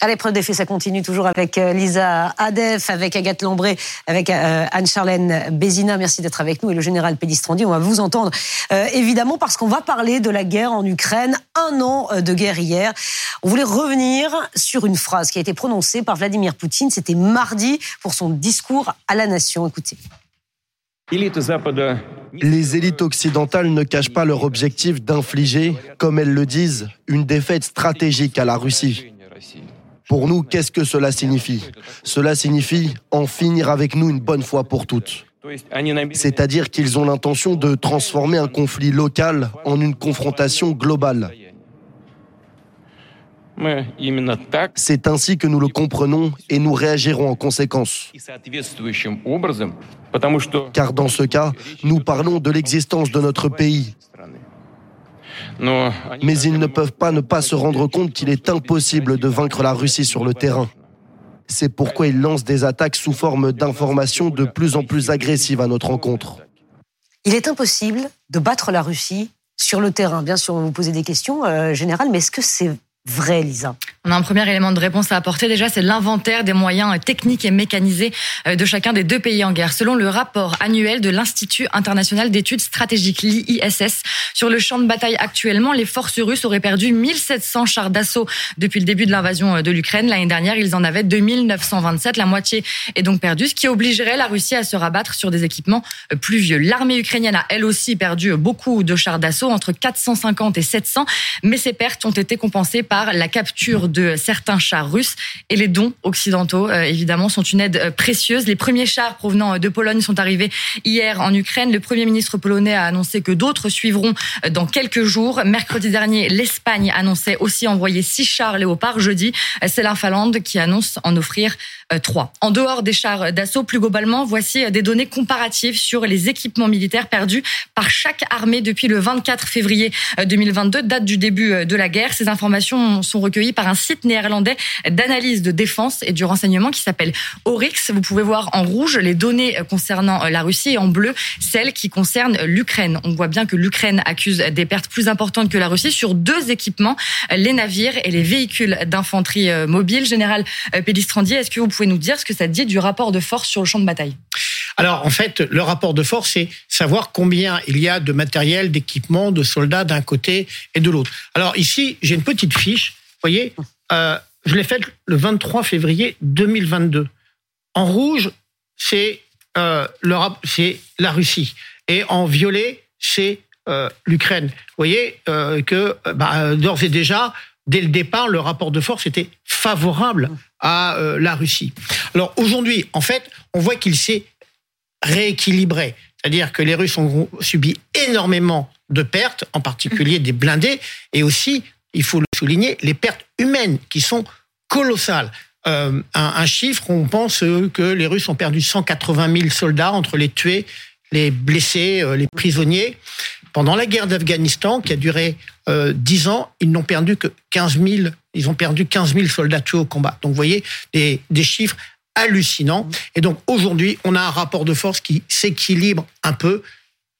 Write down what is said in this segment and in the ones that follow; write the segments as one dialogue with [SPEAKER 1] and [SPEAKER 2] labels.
[SPEAKER 1] À l'épreuve des faits, ça continue toujours avec euh, Lisa Adef, avec Agathe Lambré, avec euh, Anne-Charlène Bézina. Merci d'être avec nous. Et le général Pédistrandi, on va vous entendre euh, évidemment parce qu'on va parler de la guerre en Ukraine. Un an de guerre hier. On voulait revenir sur une phrase qui a été prononcée par Vladimir Poutine. C'était mardi pour son discours à la nation. Écoutez.
[SPEAKER 2] Les élites occidentales ne cachent pas leur objectif d'infliger, comme elles le disent, une défaite stratégique à la Russie. Pour nous, qu'est-ce que cela signifie? Cela signifie en finir avec nous une bonne fois pour toutes. C'est-à-dire qu'ils ont l'intention de transformer un conflit local en une confrontation globale. C'est ainsi que nous le comprenons et nous réagirons en conséquence. Car dans ce cas, nous parlons de l'existence de notre pays, mais ils ne peuvent pas ne pas se rendre compte qu'il est impossible de vaincre la Russie sur le terrain. C'est pourquoi ils lancent des attaques sous forme d'informations de plus en plus agressives à notre encontre.
[SPEAKER 1] Il est impossible de battre la Russie sur le terrain. Bien sûr, on va vous poser des questions, euh, générales, mais est-ce que c'est vrai, Lisa?
[SPEAKER 3] On a un premier élément de réponse à apporter. Déjà, c'est l'inventaire des moyens techniques et mécanisés euh, de chacun des deux pays en guerre. Selon le rapport annuel de l'Institut international d'études stratégiques, l'IISS, sur le champ de bataille actuellement, les forces russes auraient perdu 1700 chars d'assaut depuis le début de l'invasion euh, de l'Ukraine. L'année dernière, ils en avaient 2927. La moitié est donc perdue, ce qui obligerait la Russie à se rabattre sur des équipements euh, plus vieux. L'armée ukrainienne a elle aussi perdu beaucoup de chars d'assaut, entre 450 et 700, mais ces pertes ont été compensées par la capture de certains chars russes et les dons occidentaux, euh, évidemment, sont une aide euh, précieuse. Les premiers chars provenant euh, de Pologne sont arrivés hier en Ukraine. Le Premier ministre polonais a annoncé que d'autres suivront dans quelques jours. Mercredi dernier, l'Espagne annonçait aussi envoyer six chars Léopard. Jeudi, c'est la Finlande qui annonce en offrir trois. En dehors des chars d'assaut, plus globalement, voici des données comparatives sur les équipements militaires perdus par chaque armée depuis le 24 février 2022, date du début de la guerre. Ces informations sont, recueillis par un site néerlandais d'analyse de défense et du renseignement qui s'appelle Oryx. Vous pouvez voir en rouge les données concernant la Russie et en bleu celles qui concernent l'Ukraine. On voit bien que l'Ukraine accuse des pertes plus importantes que la Russie sur deux équipements, les navires et les véhicules d'infanterie euh, mobile. Général euh, Pédistrandier, est-ce que vous pouvez nous dire ce que ça dit du rapport de force sur le champ de bataille?
[SPEAKER 4] Alors en fait, le rapport de force, c'est savoir combien il y a de matériel, d'équipement, de soldats d'un côté et de l'autre. Alors ici, j'ai une petite fiche, voyez, euh, je l'ai faite le 23 février 2022. En rouge, c'est euh, c'est la Russie, et en violet, c'est euh, l'Ukraine. Vous voyez que bah, d'ores et déjà, dès le départ, le rapport de force était favorable à la Russie. Alors aujourd'hui, en fait, on voit qu'il s'est rééquilibré. C'est-à-dire que les Russes ont subi énormément de pertes, en particulier des blindés, et aussi, il faut le souligner, les pertes humaines qui sont colossales. Euh, un, chiffre, on pense que les Russes ont perdu 180 000 soldats entre les tués, les blessés, euh, les prisonniers. Pendant la guerre d'Afghanistan, qui a duré euh, 10 ans, ils n'ont perdu que 15 000, ils ont perdu 15 000 soldats tués au combat. Donc, vous voyez, des, des chiffres hallucinant. Et donc aujourd'hui, on a un rapport de force qui s'équilibre un peu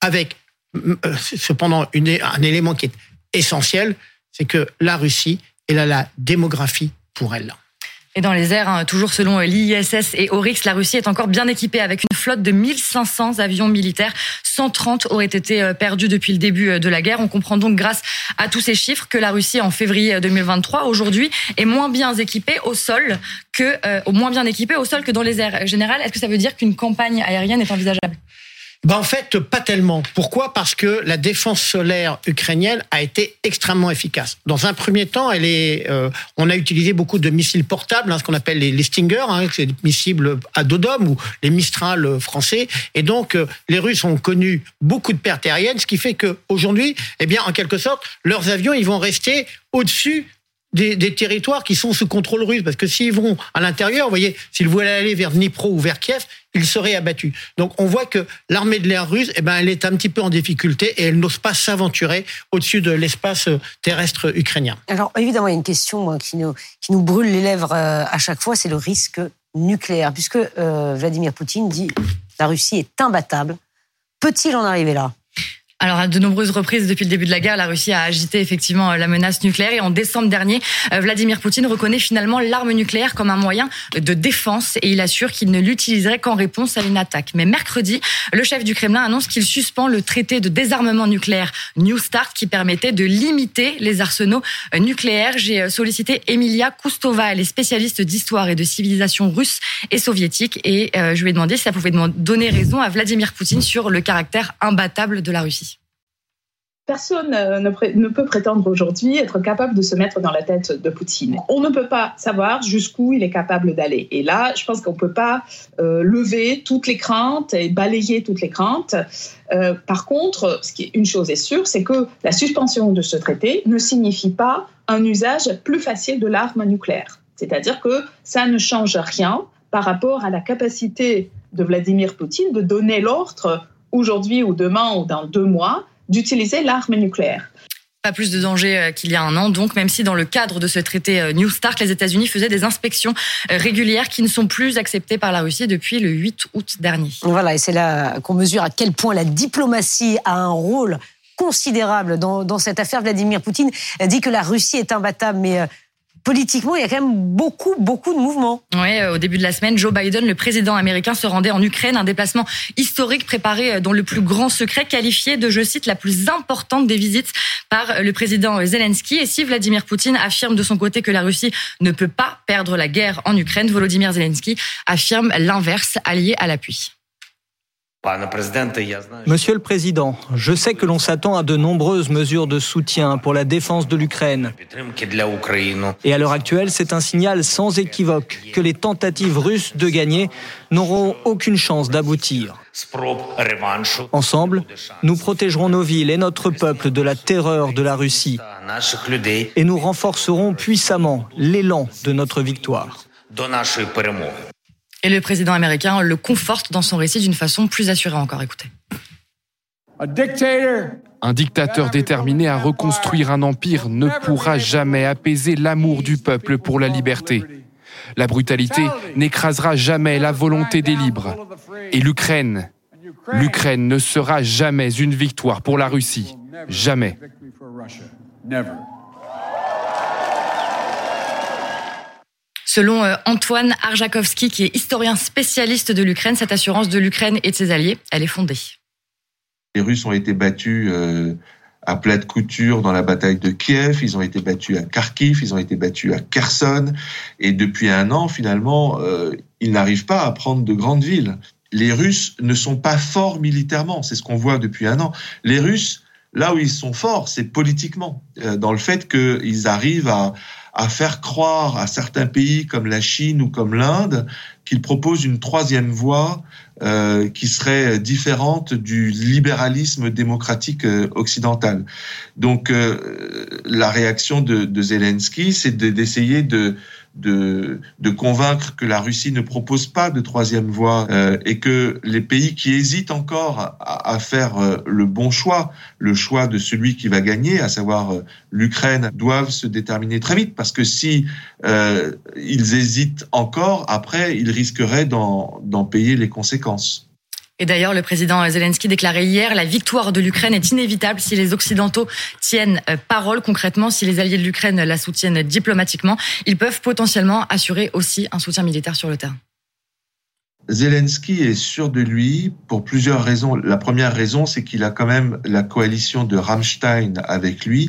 [SPEAKER 4] avec euh, cependant un élément qui est essentiel, c'est que la Russie, elle a la démographie pour elle.
[SPEAKER 3] Et dans les airs, hein, toujours selon l'ISS et Oryx, la Russie est encore bien équipée avec une flotte de 1500 avions militaires. 130 auraient été euh, perdus depuis le début euh, de la guerre. On comprend donc grâce à tous ces chiffres que la Russie en février 2023 aujourd'hui est moins bien équipée au sol que euh, moins bien équipée au sol que dans les airs. Général, est-ce que ça veut dire qu'une campagne aérienne est envisageable?
[SPEAKER 4] Ben en fait, pas tellement. Pourquoi? Parce que la défense solaire ukrainienne a été extrêmement efficace. Dans un premier temps, elle est, euh, on a utilisé beaucoup de missiles portables, hein, ce qu'on appelle les, les Stinger, hein, c'est des missiles à dos d'homme ou les Mistral français. Et donc, euh, les Russes ont connu beaucoup de pertes aériennes, ce qui fait que aujourd'hui, eh bien, en quelque sorte, leurs avions, ils vont rester au-dessus des, des, territoires qui sont sous contrôle russe. Parce que s'ils vont à l'intérieur, vous voyez, s'ils voulaient aller vers Dnipro ou vers Kiev, ils seraient abattus. Donc on voit que l'armée de l'air russe, eh ben, elle est un petit peu en difficulté et elle n'ose pas s'aventurer au-dessus de l'espace terrestre ukrainien.
[SPEAKER 1] Alors évidemment, il y a une question qui nous, qui nous brûle les lèvres euh, à chaque fois, c'est le risque nucléaire. Puisque euh, Vladimir Poutine dit la Russie est imbattable. Peut-il en arriver là?
[SPEAKER 3] Alors, à de nombreuses reprises depuis le début de la guerre, la Russie a agité effectivement la menace nucléaire. Et en décembre dernier, euh, Vladimir Poutine reconnaît finalement l'arme nucléaire comme un moyen de défense et il assure qu'il ne l'utiliserait qu'en réponse à une attaque. Mais mercredi, le chef du Kremlin annonce qu'il suspend le traité de désarmement nucléaire New Start qui permettait de limiter les arsenaux euh, nucléaires. J'ai euh, sollicité Emilia Kustova, elle est spécialiste d'histoire et de civilisation russe et soviétique et je lui ai demandé si ça pouvait donner raison à Vladimir Poutine sur le caractère imbattable de la Russie.
[SPEAKER 5] Personne euh, ne, peut prétendre aujourd'hui être capable de se mettre dans la tête de Poutine. On ne peut pas savoir jusqu'où il est capable d'aller. Et là, je pense qu'on ne peut pas euh, lever toutes les craintes et balayer toutes les craintes. Euh, par contre, ce qui est, une chose est sûre, c'est que la suspension de ce traité ne signifie pas un usage plus facile de l'arme nucléaire. C'est-à-dire que ça ne change rien par rapport à la capacité de Vladimir Poutine de donner l'ordre aujourd'hui ou demain ou dans deux mois d'utiliser l'arme nucléaire
[SPEAKER 3] pas plus de danger euh, qu'il y a un an. Donc, même si dans le cadre de ce traité euh, New Start, les États-Unis faisaient des inspections euh, régulières qui ne sont plus acceptées par la Russie depuis le 8 août dernier.
[SPEAKER 1] Voilà, et c'est là qu'on mesure à quel point la diplomatie a un rôle considérable dans, dans cette affaire. Vladimir Poutine dit que la Russie est imbattable, mais politiquement, il y a quand même beaucoup, beaucoup de mouvements.
[SPEAKER 3] Oui, euh, au début de la semaine, Joe Biden, le président américain, se rendait en Ukraine, un déplacement historique préparé euh, dans le plus grand secret, qualifié de, je cite, la plus importante des visites par euh, le président Zelensky. Et si Vladimir Poutine affirme de son côté que la Russie ne peut pas perdre la guerre en Ukraine, Volodymyr Zelensky affirme l'inverse, allié à l'appui.
[SPEAKER 6] Monsieur le Président, je sais que l'on s'attend à de nombreuses mesures de soutien pour la défense de l'Ukraine. Et à l'heure actuelle, c'est un signal sans équivoque que les tentatives russes de gagner n'auront aucune chance d'aboutir. Ensemble, nous protégerons nos villes et notre peuple de la terreur de la Russie. Et nous renforcerons puissamment l'élan de notre victoire.
[SPEAKER 3] Et le président américain le conforte dans son récit d'une façon plus assurée encore. Écoutez.
[SPEAKER 7] Un dictateur déterminé à reconstruire un empire ne pourra jamais apaiser l'amour du peuple pour la liberté. La brutalité n'écrasera jamais la volonté des libres. Et l'Ukraine, l'Ukraine ne sera jamais une victoire pour la Russie. Jamais.
[SPEAKER 3] Selon euh, Antoine Arjakovski, qui est historien spécialiste de l'Ukraine, cette assurance de l'Ukraine et de ses alliés, elle est fondée.
[SPEAKER 8] Les Russes ont été battus euh, à plat de couture dans la bataille de Kiev, ils ont été battus à Kharkiv, ils ont été battus à Kherson, et depuis un an, finalement, euh, ils n'arrivent pas à prendre de grandes villes. Les Russes ne sont pas forts militairement, c'est ce qu'on voit depuis un an. Les Russes, là où ils sont forts, c'est politiquement, dans le fait qu'ils arrivent à, à faire croire à certains pays comme la Chine ou comme l'Inde qu'ils proposent une troisième voie euh, qui serait différente du libéralisme démocratique euh, occidental. Donc euh, la réaction de, de Zelensky, c'est d'essayer de, de, convaincre que la Russie ne propose pas de troisième voie euh, et que les pays qui hésitent encore à, à, faire euh, le bon choix, le choix de celui qui va gagner, à savoir euh, l'Ukraine, doivent se déterminer très vite parce que si ils hésitent encore, après, ils risqueraient d'en payer les conséquences.
[SPEAKER 3] Et d'ailleurs, le président Zelensky déclarait hier la victoire de l'Ukraine est inévitable si les Occidentaux tiennent euh, parole. Concrètement, si les alliés de l'Ukraine la soutiennent diplomatiquement, ils peuvent potentiellement assurer aussi un soutien militaire sur le terrain.
[SPEAKER 8] Zelensky est sûr de lui pour plusieurs raisons. La première raison, c'est qu'il a quand même la coalition de Rammstein avec lui.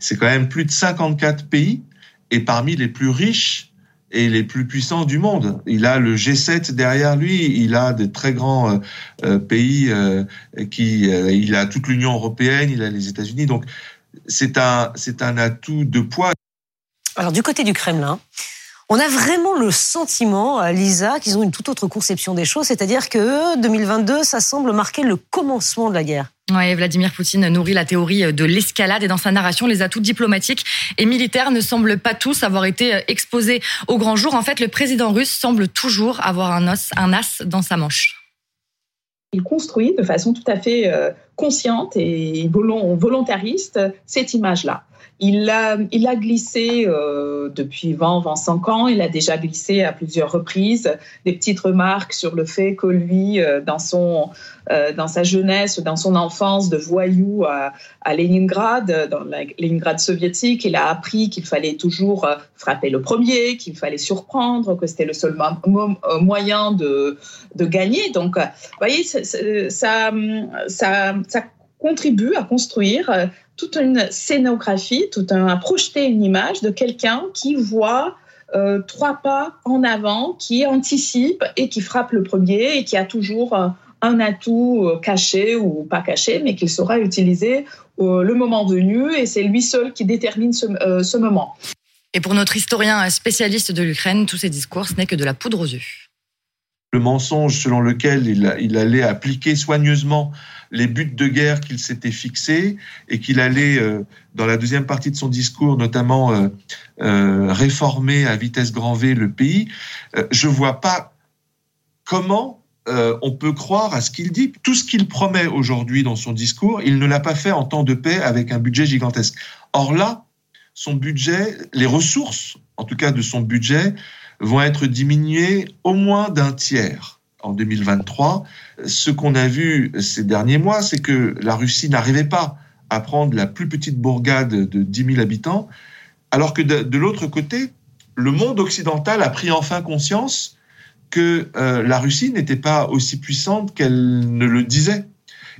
[SPEAKER 8] C'est quand même plus de 54 pays et parmi les plus riches et les plus puissants du monde. Il a le G7 derrière lui, il a de très grands euh, euh, pays euh, qui, il a toute l'Union européenne, il a les États-Unis. Donc c'est un c'est un atout de poids.
[SPEAKER 1] Alors du côté du Kremlin, on a vraiment le sentiment, Lisa, qu'ils ont une toute autre conception des choses, c'est-à-dire que 2022, ça semble marquer le commencement de la guerre.
[SPEAKER 3] Oui, Vladimir Poutine nourrit la théorie de l'escalade et dans sa narration, les atouts diplomatiques et militaires ne semblent pas tous avoir été exposés au grand jour. En fait, le président russe semble toujours avoir un, os, un as dans sa manche.
[SPEAKER 5] Il construit de façon tout à fait euh, consciente et volontariste cette image-là. Il a, glissé euh, depuis 20, 25 ans. Il a déjà glissé à plusieurs reprises des petites remarques sur le fait que lui, euh, dans son, euh, dans sa jeunesse, dans son enfance de voyou à, à Leningrad, dans la Leningrad soviétique, il a appris qu'il fallait toujours frapper le premier, qu'il fallait surprendre, que c'était le seul moyen de, gagner. Donc, vous voyez, ça, contribue à construire toute une scénographie, tout un, à projeter une image de quelqu'un qui voit euh, trois pas en avant, qui anticipe et qui frappe le premier et qui a toujours euh, un atout caché ou pas caché, mais qu'il saura utiliser le moment venu et c'est lui seul qui détermine ce, ce moment.
[SPEAKER 3] Et pour notre historien spécialiste de l'Ukraine, tous ces discours, ce n'est que de la poudre aux yeux
[SPEAKER 8] le mensonge selon lequel il, allait appliquer soigneusement les buts de guerre qu'il s'était fixés et qu'il allait, euh, dans la deuxième partie de son discours, notamment euh, euh, réformer à vitesse grand V le pays, je vois pas comment on peut croire à ce qu'il dit. Tout ce qu'il promet aujourd'hui dans son discours, il ne l'a pas fait en temps de paix avec un budget gigantesque. Or là, son budget, les ressources, en tout cas de son budget, vont être diminuées au moins d'un tiers en 2023. Ce qu'on a vu ces derniers mois, c'est que la Russie n'arrivait pas à prendre la plus petite bourgade de 10 000 habitants, alors que de, l'autre côté, le monde occidental a pris enfin conscience que euh, la Russie n'était pas aussi puissante qu'elle ne le disait.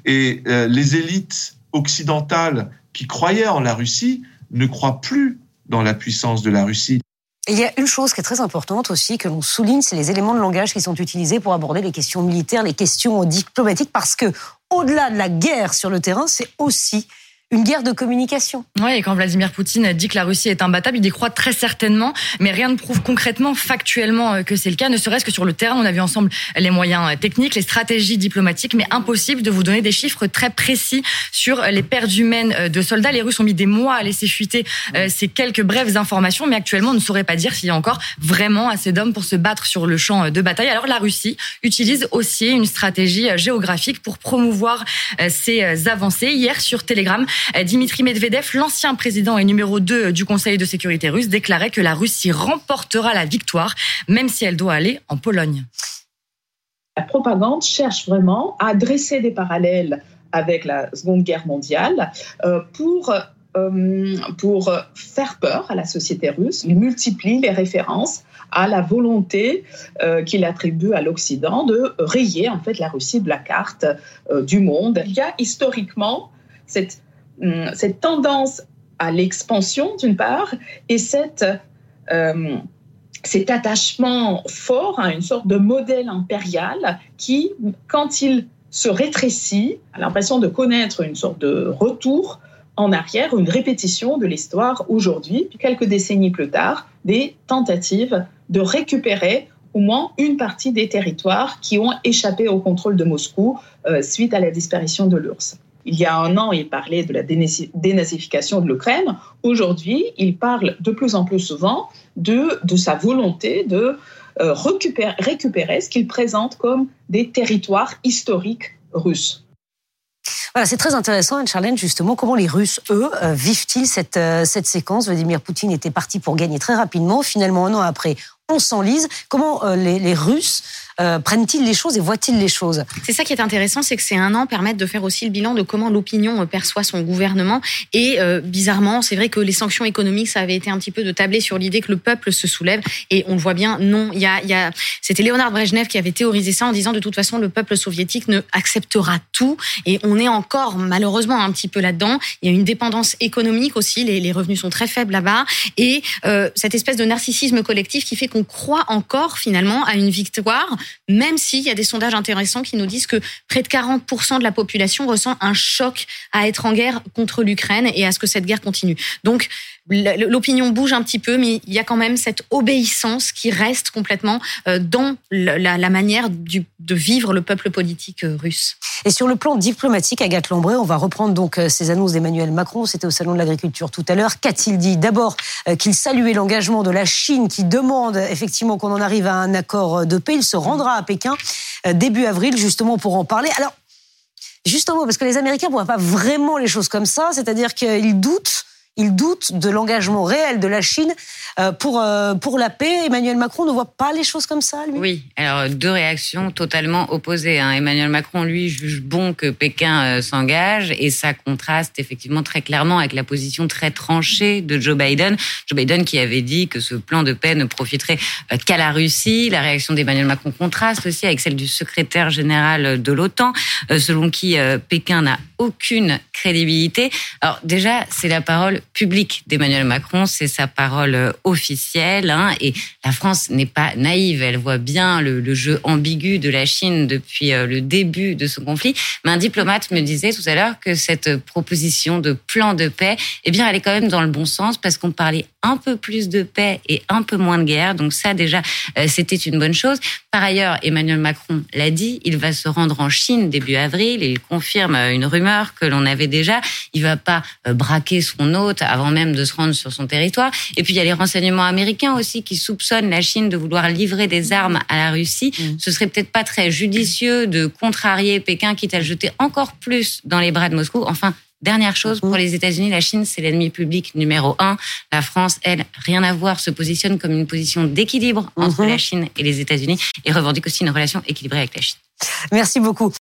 [SPEAKER 8] Et euh, les élites occidentales qui croyaient en la Russie ne croient plus dans la puissance de la Russie
[SPEAKER 1] il y a une chose qui est très importante aussi que l'on souligne, c'est les éléments de langage qui sont utilisés pour aborder les questions militaires, les questions diplomatiques, parce que au-delà de la guerre sur le terrain, c'est aussi une guerre de communication.
[SPEAKER 3] Oui, et quand Vladimir Poutine dit que la Russie est imbattable, il y croit très certainement, mais rien ne prouve concrètement, factuellement euh, que c'est le cas, ne serait-ce que sur le terrain. On a vu ensemble les moyens euh, techniques, les stratégies diplomatiques, mais impossible de vous donner des chiffres très précis sur les pertes humaines euh, de soldats. Les Russes ont mis des mois à laisser fuiter ces quelques brèves informations, mais actuellement, on ne saurait pas dire s'il y a encore vraiment assez d'hommes pour se battre sur le champ de bataille. Alors la Russie utilise aussi une stratégie géographique pour promouvoir ses avancées. Hier, sur Telegram, Dimitri Medvedev, l'ancien président et numéro 2 du Conseil de sécurité russe, déclarait que la Russie remportera la victoire, même si elle doit aller en Pologne.
[SPEAKER 5] La propagande cherche vraiment à dresser des parallèles avec la Seconde Guerre mondiale euh, pour euh, pour faire peur à la société russe. Il multiplie les références à la volonté euh, qu'il attribue à l'Occident de rayer en fait la Russie de la carte du monde. Il y a historiquement cette cette tendance à l'expansion d'une part et euh, cet attachement fort à une sorte de modèle impérial qui, quand il se rétrécit, a l'impression de connaître une sorte de retour en arrière, une répétition de l'histoire aujourd'hui, puis quelques décennies plus tard, des tentatives de récupérer au moins une partie des territoires qui ont échappé au contrôle de Moscou euh, suite à la disparition de l'URSS. Il y a un an, il parlait de la dénazification de l'Ukraine. Aujourd'hui, il parle de plus en plus souvent de, sa volonté de euh, récupérer, ce qu'il présente comme des territoires historiques russes.
[SPEAKER 1] Voilà, c'est très intéressant, Charlène, justement, comment les Russes, eux, euh, vivent-ils cette, euh, cette séquence? Vladimir Poutine était parti pour gagner très rapidement. Finalement, un an après, on s'enlise. Comment les Russes euh, prennent-ils les choses et voient-ils les choses?
[SPEAKER 9] C'est ça qui est intéressant, c'est que ces un an permettent de faire aussi le bilan de comment l'opinion euh, perçoit son gouvernement. Et euh, bizarrement, c'est vrai que les sanctions économiques, ça avait été un petit peu de tabler sur l'idée que le peuple se soulève. Et on le voit bien, non, il y a, y a... c'était Léonard Brejnev qui avait théorisé ça en disant de toute façon le peuple soviétique ne acceptera tout. Et on est encore malheureusement un petit peu là-dedans. Il y a une dépendance économique aussi, les, les revenus sont très faibles là-bas. Et euh, cette espèce de narcissisme collectif qui fait qu'on croit encore finalement à une victoire même s'il y a des sondages intéressants qui nous disent que près de 40% de la population ressent un choc à être en guerre contre l'Ukraine et à ce que cette guerre continue. Donc, l'opinion bouge un petit peu, mais il y a quand même cette obéissance qui reste complètement euh, dans la, manière de vivre le peuple politique euh, russe.
[SPEAKER 1] Et sur le plan diplomatique, Agathe Lambré, on va reprendre donc euh, ces annonces d'Emmanuel Macron. C'était au Salon de l'Agriculture tout à l'heure. Qu'a-t-il dit? D'abord qu'il saluait l'engagement de la Chine qui demande effectivement qu'on en arrive à un accord de paix. Il se rendra à Pékin début avril justement pour en parler. Alors, juste un mot, parce que les Américains ne voient pas vraiment les choses comme ça, c'est-à-dire qu'ils doutent il doute de l'engagement réel de la Chine euh, pour, euh, pour la paix. Emmanuel Macron ne voit pas les choses comme ça, lui?
[SPEAKER 10] Oui, alors deux réactions totalement opposées. Hein. Emmanuel Macron, lui, juge bon que Pékin s'engage et ça contraste effectivement très clairement avec la position très tranchée de Joe Biden. Joe Biden qui avait dit que ce plan de paix ne profiterait qu'à la Russie. La réaction d'Emmanuel Macron contraste aussi avec celle du secrétaire général de l'OTAN, selon qui Pékin n'a aucune crédibilité. Alors déjà, c'est la parole publique d'Emmanuel Macron, c'est sa parole euh, officielle, hein, et la France n'est pas naïve, elle voit bien le, jeu ambigu de la Chine depuis euh, le début de ce conflit. Mais un diplomate me disait tout à l'heure que cette proposition de plan de paix, eh bien, elle est quand même dans le bon sens parce qu'on parlait un peu plus de paix et un peu moins de guerre. Donc ça, déjà, euh, c'était une bonne chose. Par ailleurs, Emmanuel Macron l'a dit, il va se rendre en Chine début avril et il confirme une rumeur que l'on avait déjà. Il va pas euh, braquer son hôte avant même de se rendre sur son territoire. Et puis il y a les renseignements américains aussi qui soupçonnent la Chine de vouloir livrer des armes à la Russie. Mm. Ce serait peut-être pas très judicieux de contrarier Pékin, quitte à le jeter encore plus dans les bras de Moscou. Enfin, Dernière chose, pour les États-Unis, la Chine, c'est l'ennemi public numéro un. La France, elle, rien à voir, se positionne comme une position d'équilibre entre mm-hmm. la Chine et les États-Unis et revendique aussi une relation équilibrée avec la Chine.
[SPEAKER 1] Merci beaucoup.